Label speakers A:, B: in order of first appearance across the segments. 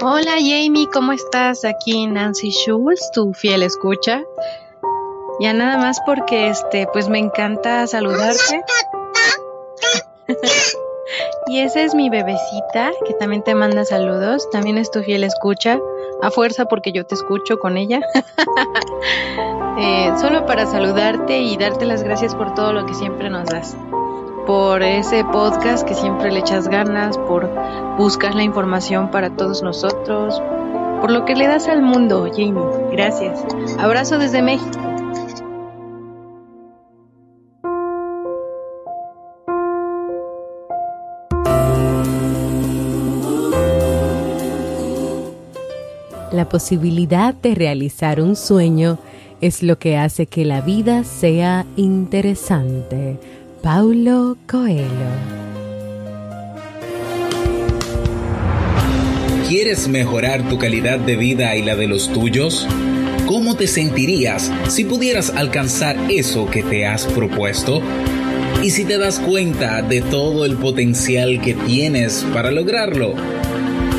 A: Hola Jamie, ¿cómo estás? Aquí Nancy Schultz, tu fiel escucha. Ya nada más porque este, pues me encanta saludarte. y esa es mi bebecita, que también te manda saludos. También es tu fiel escucha. A fuerza porque yo te escucho con ella. Eh, solo para saludarte y darte las gracias por todo lo que siempre nos das por ese podcast que siempre le echas ganas, por buscar la información para todos nosotros, por lo que le das al mundo, Jamie. Gracias. Abrazo desde México.
B: La posibilidad de realizar un sueño es lo que hace que la vida sea interesante Paulo Coelho.
C: ¿Quieres mejorar tu calidad de vida y la de los tuyos? ¿Cómo te sentirías si pudieras alcanzar eso que te has propuesto? ¿Y si te das cuenta de todo el potencial que tienes para lograrlo?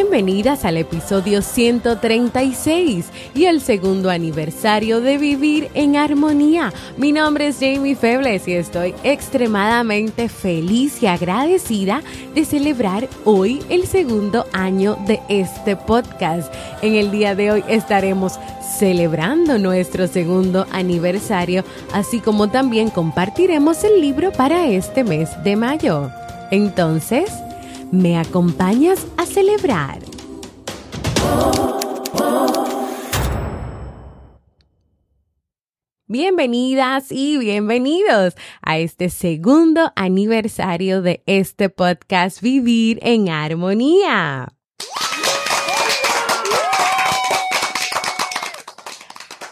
B: Bienvenidas al episodio 136 y el segundo aniversario de Vivir en Armonía. Mi nombre es Jamie Febles y estoy extremadamente feliz y agradecida de celebrar hoy el segundo año de este podcast. En el día de hoy estaremos celebrando nuestro segundo aniversario, así como también compartiremos el libro para este mes de mayo. Entonces, ¿Me acompañas a celebrar? Bienvenidas y bienvenidos a este segundo aniversario de este podcast Vivir en Armonía.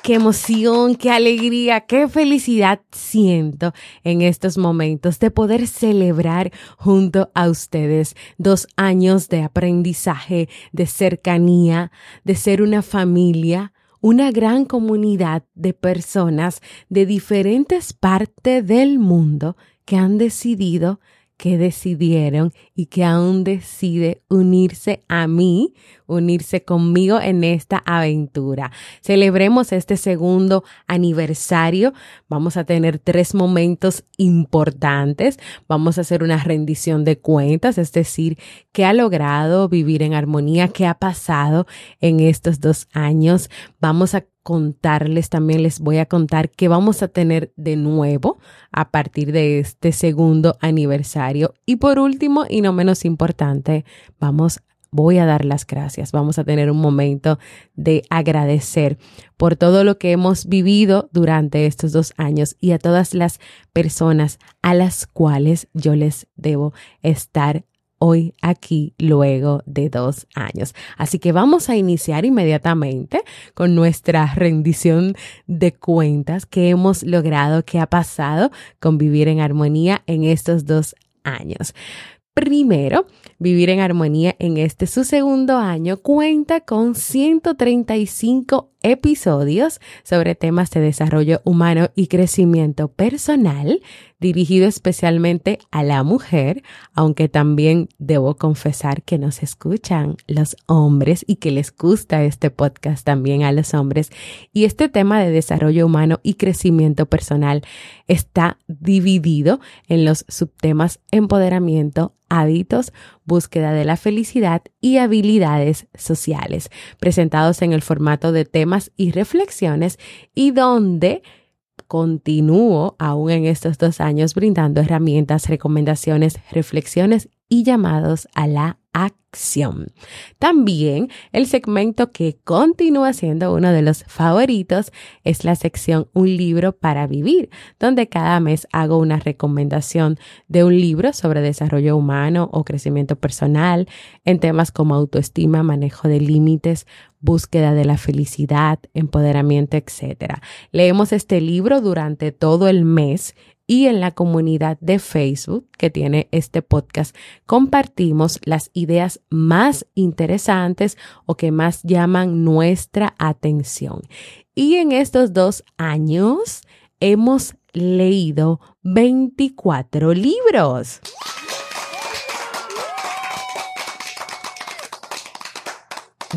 B: Qué emoción, qué alegría, qué felicidad siento en estos momentos de poder celebrar junto a ustedes dos años de aprendizaje, de cercanía, de ser una familia, una gran comunidad de personas de diferentes partes del mundo que han decidido que decidieron y que aún decide unirse a mí, unirse conmigo en esta aventura. Celebremos este segundo aniversario. Vamos a tener tres momentos importantes. Vamos a hacer una rendición de cuentas, es decir, qué ha logrado vivir en armonía, qué ha pasado en estos dos años. Vamos a contarles, también les voy a contar que vamos a tener de nuevo a partir de este segundo aniversario. Y por último, y no menos importante, vamos voy a dar las gracias. Vamos a tener un momento de agradecer por todo lo que hemos vivido durante estos dos años y a todas las personas a las cuales yo les debo estar hoy aquí luego de dos años. Así que vamos a iniciar inmediatamente con nuestra rendición de cuentas que hemos logrado, que ha pasado con vivir en armonía en estos dos años. Primero, Vivir en Armonía en este su segundo año cuenta con 135 episodios sobre temas de desarrollo humano y crecimiento personal, dirigido especialmente a la mujer, aunque también debo confesar que nos escuchan los hombres y que les gusta este podcast también a los hombres. Y este tema de desarrollo humano y crecimiento personal está dividido en los subtemas empoderamiento, hábitos, búsqueda de la felicidad y habilidades sociales, presentados en el formato de temas y reflexiones y donde continúo aún en estos dos años brindando herramientas, recomendaciones, reflexiones y llamados a la acción. También el segmento que continúa siendo uno de los favoritos es la sección Un libro para vivir, donde cada mes hago una recomendación de un libro sobre desarrollo humano o crecimiento personal en temas como autoestima, manejo de límites, búsqueda de la felicidad, empoderamiento, etc. Leemos este libro durante todo el mes y en la comunidad de Facebook que tiene este podcast compartimos las ideas más interesantes o que más llaman nuestra atención. Y en estos dos años hemos leído 24 libros.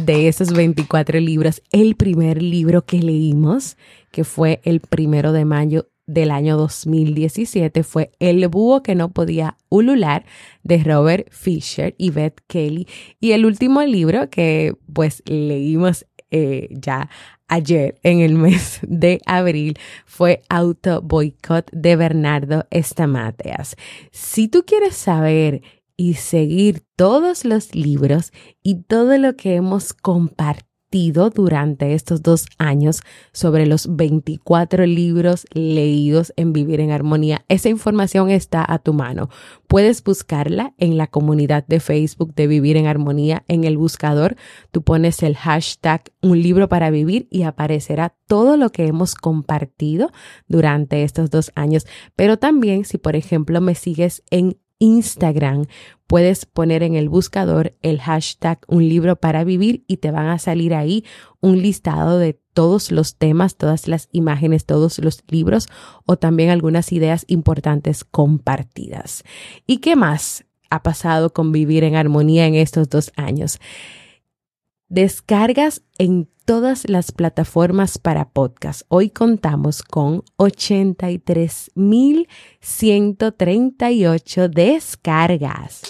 B: De esos 24 libros, el primer libro que leímos, que fue el primero de mayo del año 2017 fue El búho que no podía ulular de Robert Fisher y Beth Kelly. Y el último libro que pues leímos eh, ya ayer en el mes de abril fue Auto Boycott de Bernardo Estamateas. Si tú quieres saber y seguir todos los libros y todo lo que hemos compartido, durante estos dos años sobre los 24 libros leídos en Vivir en Armonía. Esa información está a tu mano. Puedes buscarla en la comunidad de Facebook de Vivir en Armonía. En el buscador, tú pones el hashtag Un libro para vivir y aparecerá todo lo que hemos compartido durante estos dos años. Pero también, si por ejemplo me sigues en Instagram, puedes poner en el buscador el hashtag un libro para vivir y te van a salir ahí un listado de todos los temas, todas las imágenes, todos los libros o también algunas ideas importantes compartidas. ¿Y qué más ha pasado con vivir en armonía en estos dos años? Descargas en todas las plataformas para podcast. Hoy contamos con 83.138 descargas.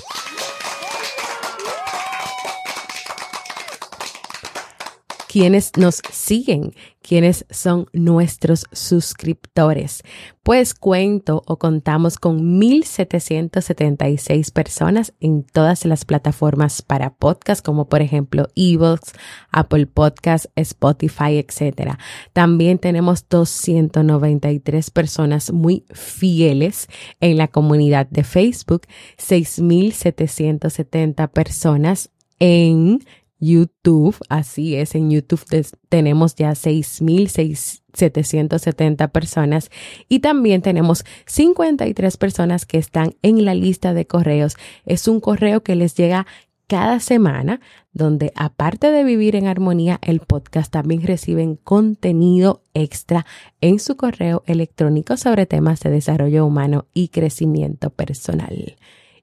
B: Quienes nos siguen, quienes son nuestros suscriptores. Pues cuento o contamos con 1.776 personas en todas las plataformas para podcast, como por ejemplo eBooks, Apple Podcasts, Spotify, etc. También tenemos 293 personas muy fieles en la comunidad de Facebook, 6.770 personas en YouTube, así es, en YouTube tenemos ya 6.770 personas y también tenemos 53 personas que están en la lista de correos. Es un correo que les llega cada semana, donde aparte de vivir en armonía, el podcast también reciben contenido extra en su correo electrónico sobre temas de desarrollo humano y crecimiento personal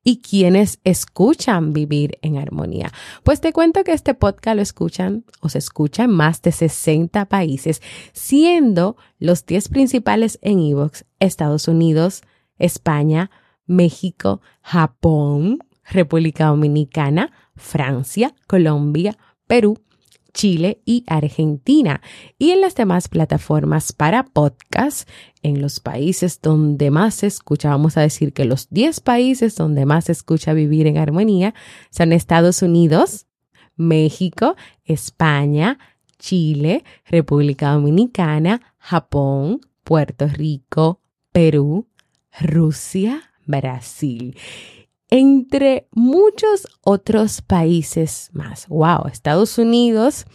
B: y quienes escuchan vivir en armonía. Pues te cuento que este podcast lo escuchan o se escucha en más de 60 países, siendo los 10 principales en Evox Estados Unidos, España, México, Japón, República Dominicana, Francia, Colombia, Perú, Chile y Argentina. Y en las demás plataformas para podcast, en los países donde más se escucha, vamos a decir que los 10 países donde más se escucha vivir en armonía son Estados Unidos, México, España, Chile, República Dominicana, Japón, Puerto Rico, Perú, Rusia, Brasil entre muchos otros países más. Wow, Estados Unidos,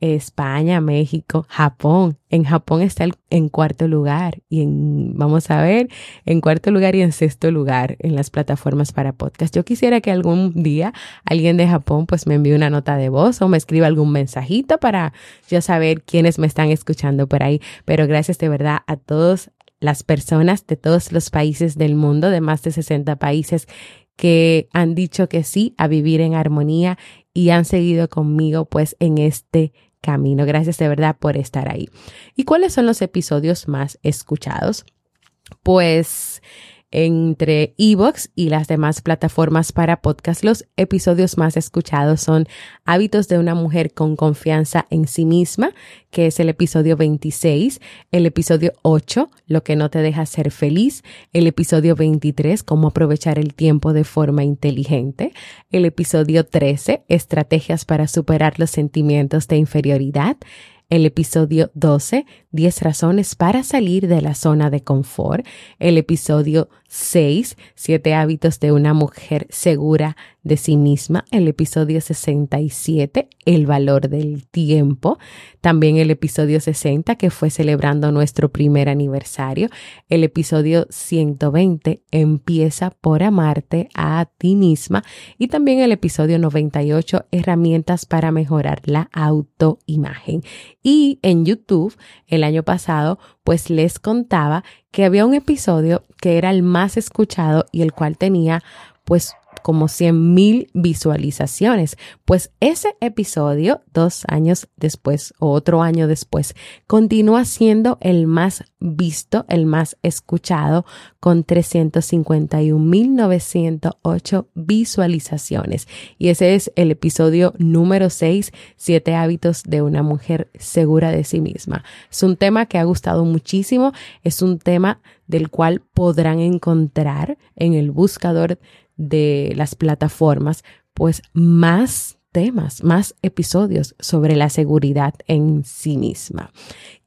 B: España, México, Japón. En Japón está en cuarto lugar y en, vamos a ver, en cuarto lugar y en sexto lugar en las plataformas para podcast. Yo quisiera que algún día alguien de Japón pues me envíe una nota de voz o me escriba algún mensajito para yo saber quiénes me están escuchando por ahí. Pero gracias de verdad a todos las personas de todos los países del mundo, de más de 60 países que han dicho que sí a vivir en armonía y han seguido conmigo pues en este camino. Gracias de verdad por estar ahí. ¿Y cuáles son los episodios más escuchados? Pues entre Evox y las demás plataformas para podcast. Los episodios más escuchados son Hábitos de una mujer con confianza en sí misma, que es el episodio 26, el episodio 8, Lo que no te deja ser feliz, el episodio 23, Cómo aprovechar el tiempo de forma inteligente, el episodio 13, Estrategias para superar los sentimientos de inferioridad, el episodio 12, 10 razones para salir de la zona de confort, el episodio 6, 7 hábitos de una mujer segura de sí misma, el episodio 67, el valor del tiempo, también el episodio 60 que fue celebrando nuestro primer aniversario, el episodio 120, empieza por amarte a ti misma. Y también el episodio 98, herramientas para mejorar la autoimagen. Y en YouTube, el año pasado, pues les contaba que había un episodio que era el más escuchado y el cual tenía pues como 100 mil visualizaciones. Pues ese episodio, dos años después o otro año después, continúa siendo el más visto, el más escuchado, con 351.908 visualizaciones. Y ese es el episodio número 6, siete hábitos de una mujer segura de sí misma. Es un tema que ha gustado muchísimo, es un tema del cual podrán encontrar en el buscador de las plataformas, pues más temas, más episodios sobre la seguridad en sí misma.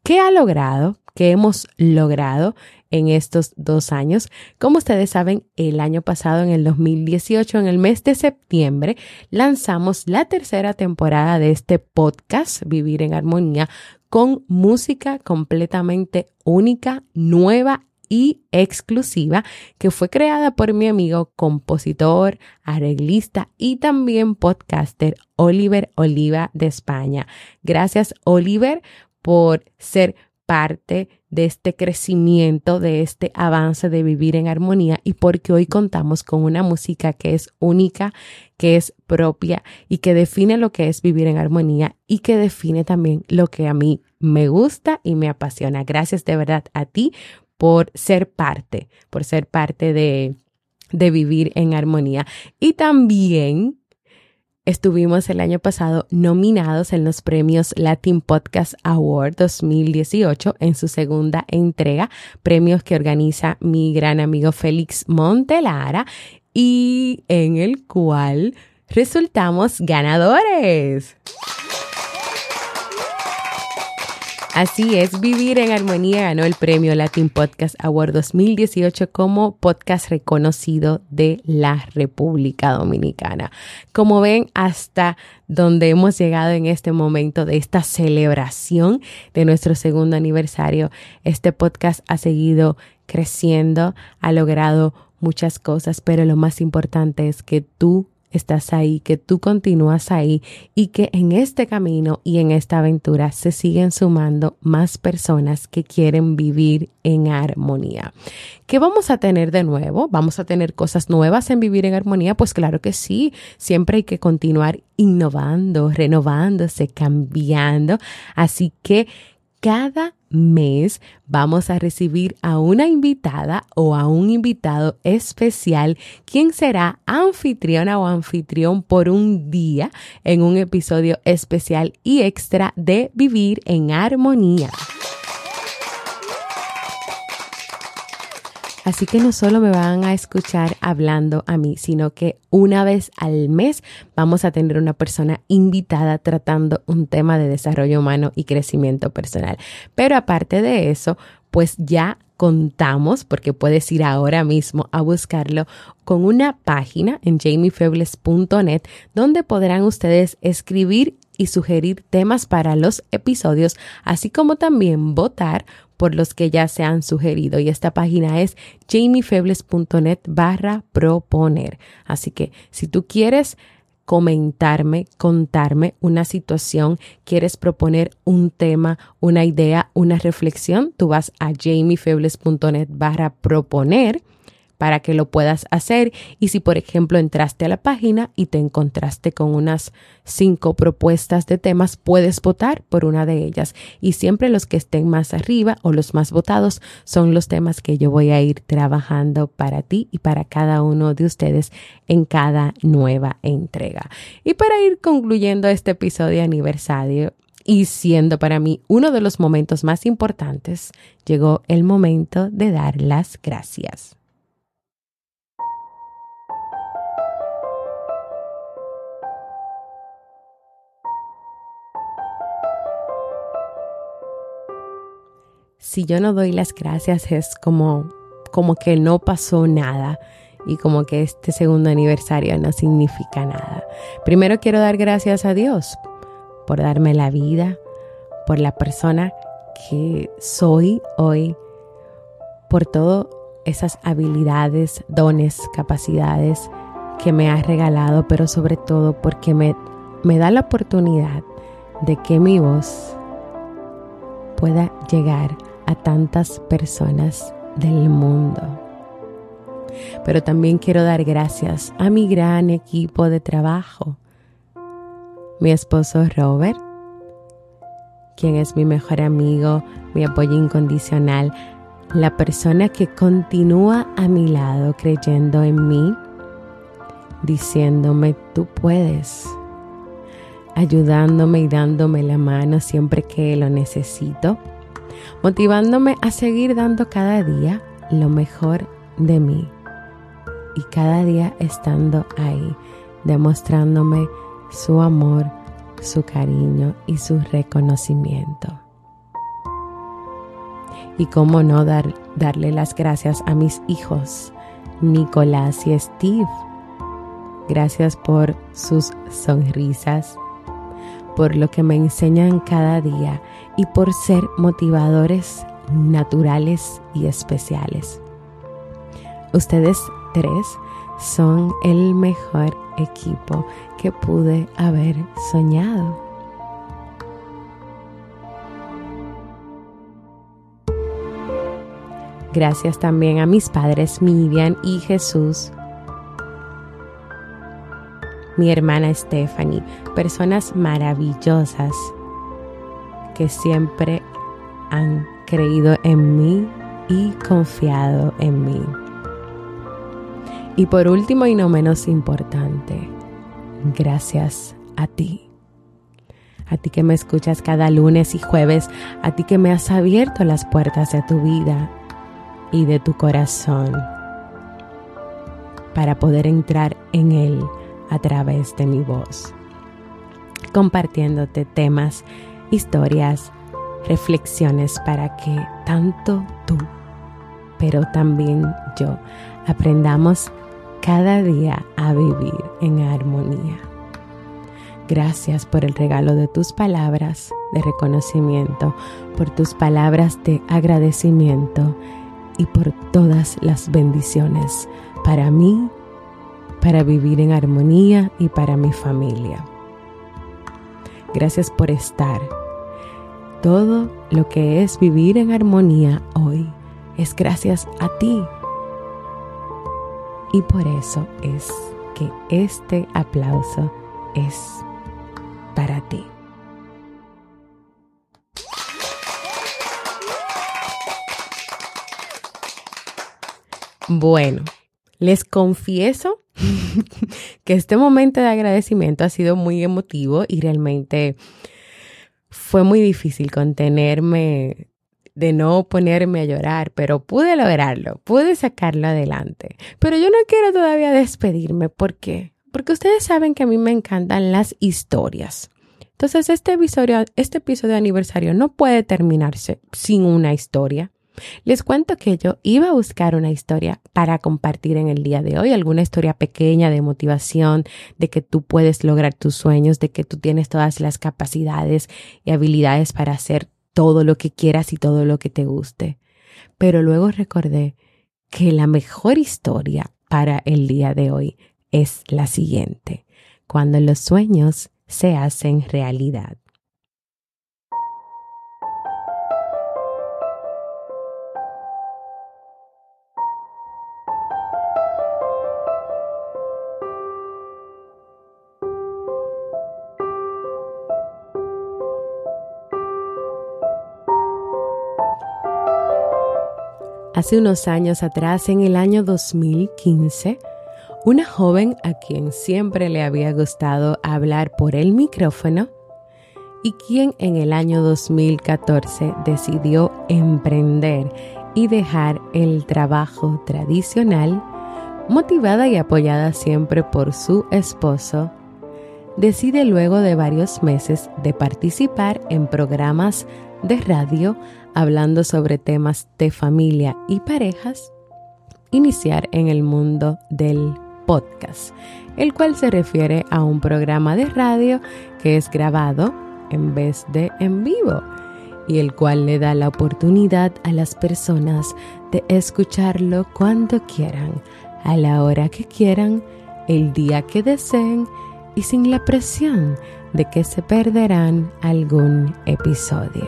B: ¿Qué ha logrado? ¿Qué hemos logrado en estos dos años? Como ustedes saben, el año pasado, en el 2018, en el mes de septiembre, lanzamos la tercera temporada de este podcast, Vivir en Armonía, con música completamente única, nueva y exclusiva que fue creada por mi amigo compositor, arreglista y también podcaster Oliver Oliva de España. Gracias Oliver por ser parte de este crecimiento, de este avance de vivir en armonía y porque hoy contamos con una música que es única, que es propia y que define lo que es vivir en armonía y que define también lo que a mí me gusta y me apasiona. Gracias de verdad a ti por ser parte, por ser parte de, de vivir en armonía. Y también estuvimos el año pasado nominados en los premios Latin Podcast Award 2018 en su segunda entrega, premios que organiza mi gran amigo Félix Montelara y en el cual resultamos ganadores. Así es, Vivir en Armonía ganó el premio Latin Podcast Award 2018 como podcast reconocido de la República Dominicana. Como ven, hasta donde hemos llegado en este momento de esta celebración de nuestro segundo aniversario, este podcast ha seguido creciendo, ha logrado muchas cosas, pero lo más importante es que tú estás ahí, que tú continúas ahí y que en este camino y en esta aventura se siguen sumando más personas que quieren vivir en armonía. ¿Qué vamos a tener de nuevo? ¿Vamos a tener cosas nuevas en vivir en armonía? Pues claro que sí, siempre hay que continuar innovando, renovándose, cambiando. Así que cada mes vamos a recibir a una invitada o a un invitado especial quien será anfitriona o anfitrión por un día en un episodio especial y extra de Vivir en Armonía. Así que no solo me van a escuchar hablando a mí, sino que una vez al mes vamos a tener una persona invitada tratando un tema de desarrollo humano y crecimiento personal. Pero aparte de eso, pues ya contamos, porque puedes ir ahora mismo a buscarlo, con una página en jamiefebles.net donde podrán ustedes escribir y sugerir temas para los episodios, así como también votar por los que ya se han sugerido. Y esta página es jamiefebles.net barra proponer. Así que si tú quieres comentarme, contarme una situación, quieres proponer un tema, una idea, una reflexión, tú vas a jamiefebles.net barra proponer para que lo puedas hacer y si por ejemplo entraste a la página y te encontraste con unas cinco propuestas de temas, puedes votar por una de ellas y siempre los que estén más arriba o los más votados son los temas que yo voy a ir trabajando para ti y para cada uno de ustedes en cada nueva entrega. Y para ir concluyendo este episodio aniversario, y siendo para mí uno de los momentos más importantes, llegó el momento de dar las gracias. Si yo no doy las gracias es como como que no pasó nada y como que este segundo aniversario no significa nada. Primero quiero dar gracias a Dios por darme la vida, por la persona que soy hoy, por todas esas habilidades, dones, capacidades que me ha regalado, pero sobre todo porque me, me da la oportunidad de que mi voz pueda llegar a tantas personas del mundo. Pero también quiero dar gracias a mi gran equipo de trabajo, mi esposo Robert, quien es mi mejor amigo, mi apoyo incondicional, la persona que continúa a mi lado creyendo en mí, diciéndome tú puedes, ayudándome y dándome la mano siempre que lo necesito, motivándome a seguir dando cada día lo mejor de mí y cada día estando ahí, demostrándome su amor, su cariño y su reconocimiento. Y cómo no dar, darle las gracias a mis hijos, Nicolás y Steve. Gracias por sus sonrisas, por lo que me enseñan cada día y por ser motivadores naturales y especiales. Ustedes tres son el mejor equipo que pude haber soñado. Gracias también a mis padres Miriam y Jesús, mi hermana Stephanie, personas maravillosas que siempre han creído en mí y confiado en mí. Y por último y no menos importante, gracias a ti. A ti que me escuchas cada lunes y jueves, a ti que me has abierto las puertas de tu vida y de tu corazón para poder entrar en él a través de mi voz, compartiéndote temas, historias, reflexiones para que tanto tú, pero también yo, aprendamos cada día a vivir en armonía. Gracias por el regalo de tus palabras de reconocimiento, por tus palabras de agradecimiento y por todas las bendiciones para mí, para vivir en armonía y para mi familia. Gracias por estar. Todo lo que es vivir en armonía hoy es gracias a ti y por eso es que este aplauso es para ti. Bueno, les confieso que este momento de agradecimiento ha sido muy emotivo y realmente fue muy difícil contenerme de no ponerme a llorar, pero pude lograrlo, pude sacarlo adelante. Pero yo no quiero todavía despedirme, ¿por qué? Porque ustedes saben que a mí me encantan las historias. Entonces, este episodio, este episodio de aniversario no puede terminarse sin una historia. Les cuento que yo iba a buscar una historia para compartir en el día de hoy, alguna historia pequeña de motivación, de que tú puedes lograr tus sueños, de que tú tienes todas las capacidades y habilidades para hacer todo lo que quieras y todo lo que te guste. Pero luego recordé que la mejor historia para el día de hoy es la siguiente, cuando los sueños se hacen realidad. Hace unos años atrás, en el año 2015, una joven a quien siempre le había gustado hablar por el micrófono y quien en el año 2014 decidió emprender y dejar el trabajo tradicional, motivada y apoyada siempre por su esposo, decide luego de varios meses de participar en programas de radio hablando sobre temas de familia y parejas, iniciar en el mundo del podcast, el cual se refiere a un programa de radio que es grabado en vez de en vivo y el cual le da la oportunidad a las personas de escucharlo cuando quieran, a la hora que quieran, el día que deseen y sin la presión de que se perderán algún episodio.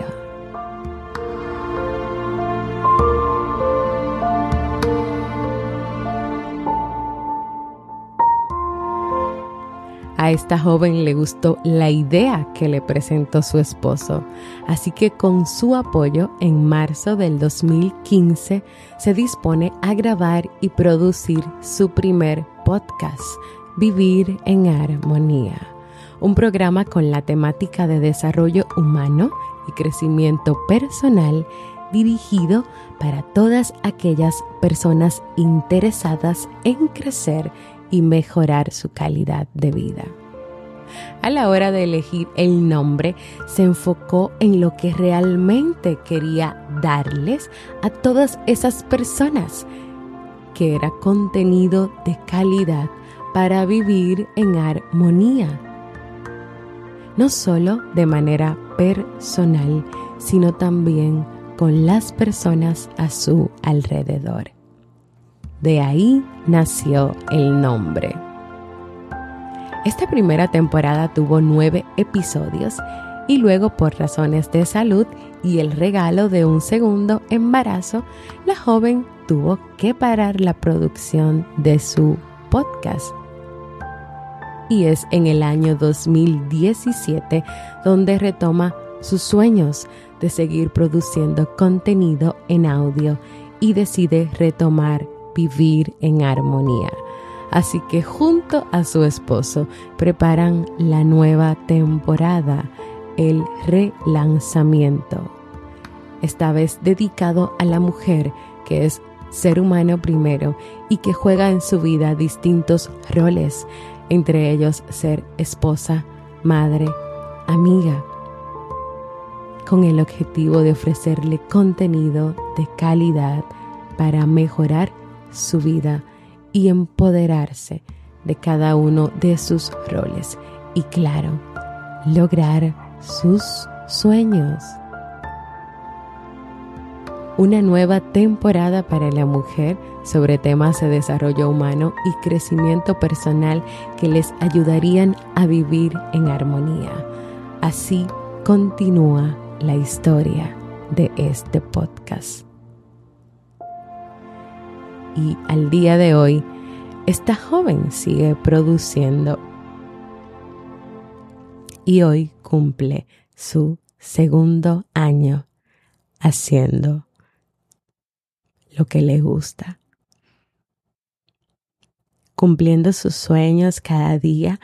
B: A esta joven le gustó la idea que le presentó su esposo, así que con su apoyo en marzo del 2015 se dispone a grabar y producir su primer podcast, Vivir en Armonía, un programa con la temática de desarrollo humano y crecimiento personal dirigido para todas aquellas personas interesadas en crecer y mejorar su calidad de vida. A la hora de elegir el nombre, se enfocó en lo que realmente quería darles a todas esas personas, que era contenido de calidad para vivir en armonía. No solo de manera personal, sino también con las personas a su alrededor. De ahí nació el nombre. Esta primera temporada tuvo nueve episodios y luego por razones de salud y el regalo de un segundo embarazo, la joven tuvo que parar la producción de su podcast. Y es en el año 2017 donde retoma sus sueños de seguir produciendo contenido en audio y decide retomar vivir en armonía. Así que junto a su esposo preparan la nueva temporada, el relanzamiento. Esta vez dedicado a la mujer que es ser humano primero y que juega en su vida distintos roles, entre ellos ser esposa, madre, amiga, con el objetivo de ofrecerle contenido de calidad para mejorar su vida y empoderarse de cada uno de sus roles y claro, lograr sus sueños. Una nueva temporada para la mujer sobre temas de desarrollo humano y crecimiento personal que les ayudarían a vivir en armonía. Así continúa la historia de este podcast y al día de hoy esta joven sigue produciendo y hoy cumple su segundo año haciendo lo que le gusta, cumpliendo sus sueños cada día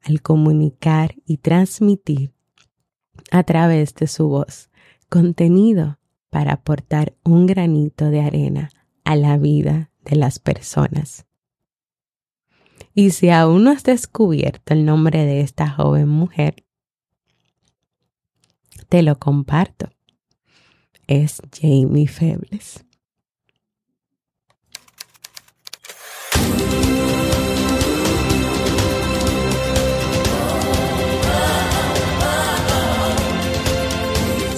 B: al comunicar y transmitir a través de su voz contenido para aportar un granito de arena a la vida de las personas. Y si aún no has descubierto el nombre de esta joven mujer, te lo comparto. Es Jamie Febles.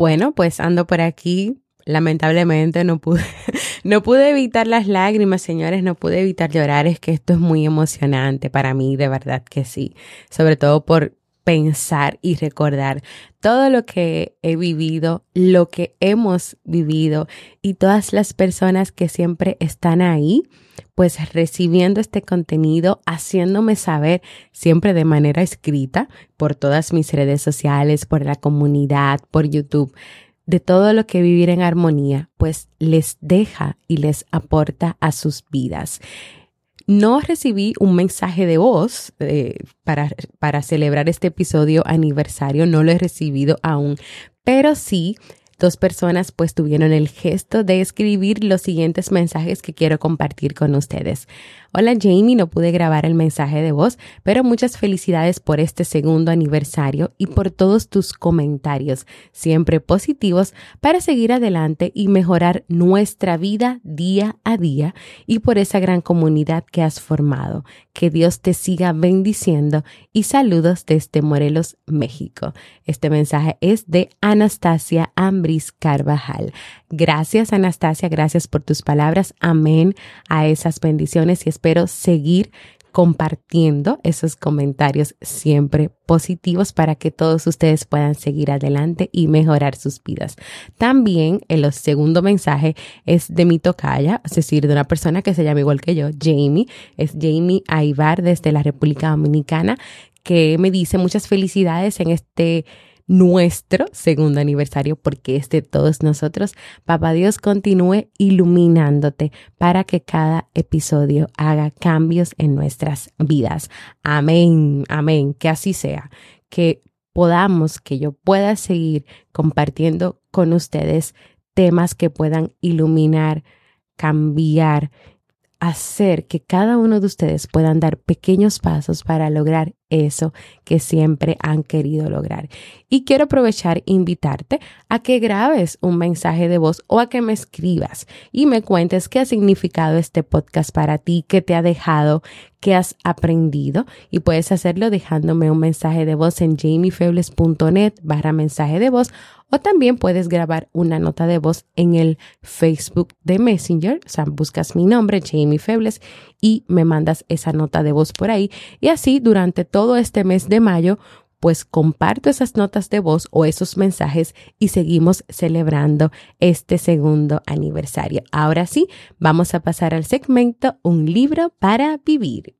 B: Bueno, pues ando por aquí lamentablemente no pude, no pude evitar las lágrimas, señores, no pude evitar llorar. Es que esto es muy emocionante para mí, de verdad que sí. Sobre todo por pensar y recordar todo lo que he vivido, lo que hemos vivido y todas las personas que siempre están ahí, pues recibiendo este contenido, haciéndome saber siempre de manera escrita por todas mis redes sociales, por la comunidad, por YouTube de todo lo que vivir en armonía, pues les deja y les aporta a sus vidas. No recibí un mensaje de voz eh, para, para celebrar este episodio aniversario, no lo he recibido aún, pero sí dos personas pues tuvieron el gesto de escribir los siguientes mensajes que quiero compartir con ustedes. Hola Jamie, no pude grabar el mensaje de voz, pero muchas felicidades por este segundo aniversario y por todos tus comentarios, siempre positivos, para seguir adelante y mejorar nuestra vida día a día y por esa gran comunidad que has formado. Que Dios te siga bendiciendo y saludos desde Morelos, México. Este mensaje es de Anastasia Ambris Carvajal. Gracias Anastasia, gracias por tus palabras. Amén a esas bendiciones y espero seguir compartiendo esos comentarios siempre positivos para que todos ustedes puedan seguir adelante y mejorar sus vidas. También el segundo mensaje es de mi tocaya, es decir, de una persona que se llama igual que yo, Jamie, es Jamie Aibar desde la República Dominicana, que me dice muchas felicidades en este nuestro segundo aniversario porque es de todos nosotros. Papá Dios continúe iluminándote para que cada episodio haga cambios en nuestras vidas. Amén, amén, que así sea, que podamos, que yo pueda seguir compartiendo con ustedes temas que puedan iluminar, cambiar, hacer que cada uno de ustedes puedan dar pequeños pasos para lograr eso que siempre han querido lograr. Y quiero aprovechar e invitarte a que grabes un mensaje de voz o a que me escribas y me cuentes qué ha significado este podcast para ti, qué te ha dejado, qué has aprendido y puedes hacerlo dejándome un mensaje de voz en jamiefebles.net barra mensaje de voz o también puedes grabar una nota de voz en el Facebook de Messenger, o sea, buscas mi nombre, Jamie Febles, y me mandas esa nota de voz por ahí. Y así durante todo este mes de mayo, pues comparto esas notas de voz o esos mensajes y seguimos celebrando este segundo aniversario. Ahora sí, vamos a pasar al segmento Un libro para vivir.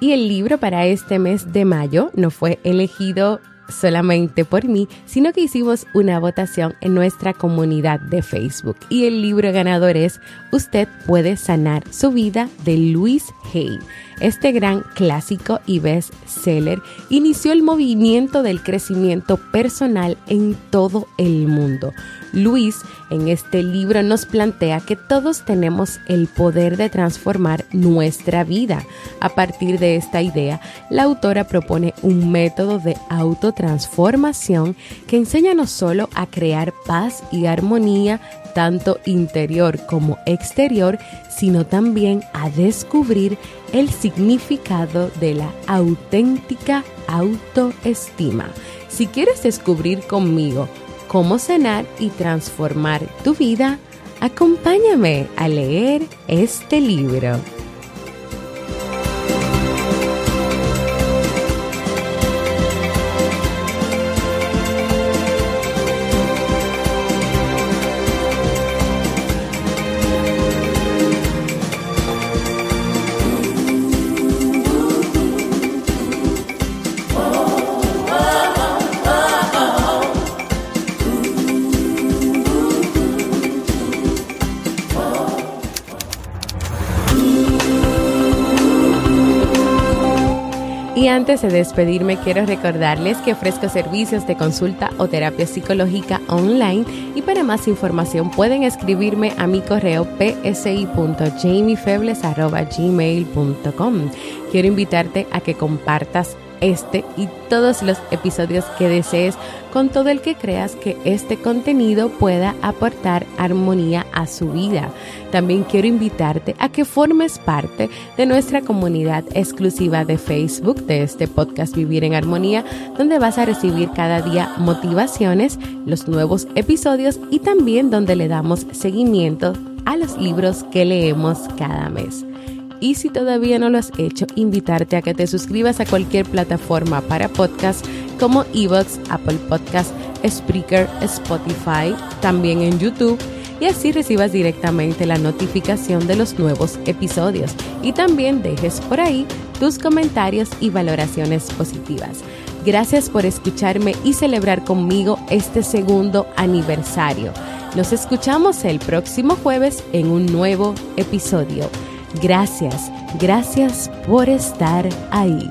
B: Y el libro para este mes de mayo no fue elegido solamente por mí, sino que hicimos una votación en nuestra comunidad de Facebook. Y el libro ganador es Usted puede sanar su vida de Luis Hay. Este gran clásico y best-seller inició el movimiento del crecimiento personal en todo el mundo. Luis en este libro nos plantea que todos tenemos el poder de transformar nuestra vida. A partir de esta idea, la autora propone un método de autotransformación que enseña no solo a crear paz y armonía tanto interior como exterior, sino también a descubrir el significado de la auténtica autoestima. Si quieres descubrir conmigo cómo sanar y transformar tu vida, acompáñame a leer este libro. Antes de despedirme, quiero recordarles que ofrezco servicios de consulta o terapia psicológica online y para más información pueden escribirme a mi correo psi.jamiefebles.gmail.com. Quiero invitarte a que compartas este y todos los episodios que desees con todo el que creas que este contenido pueda aportar armonía a su vida. También quiero invitarte a que formes parte de nuestra comunidad exclusiva de Facebook de este podcast Vivir en Armonía, donde vas a recibir cada día motivaciones, los nuevos episodios y también donde le damos seguimiento a los libros que leemos cada mes. Y si todavía no lo has hecho, invitarte a que te suscribas a cualquier plataforma para podcast como Evox, Apple Podcast, Spreaker, Spotify, también en YouTube y así recibas directamente la notificación de los nuevos episodios y también dejes por ahí tus comentarios y valoraciones positivas. Gracias por escucharme y celebrar conmigo este segundo aniversario. Nos escuchamos el próximo jueves en un nuevo episodio. Gracias, gracias por estar ahí.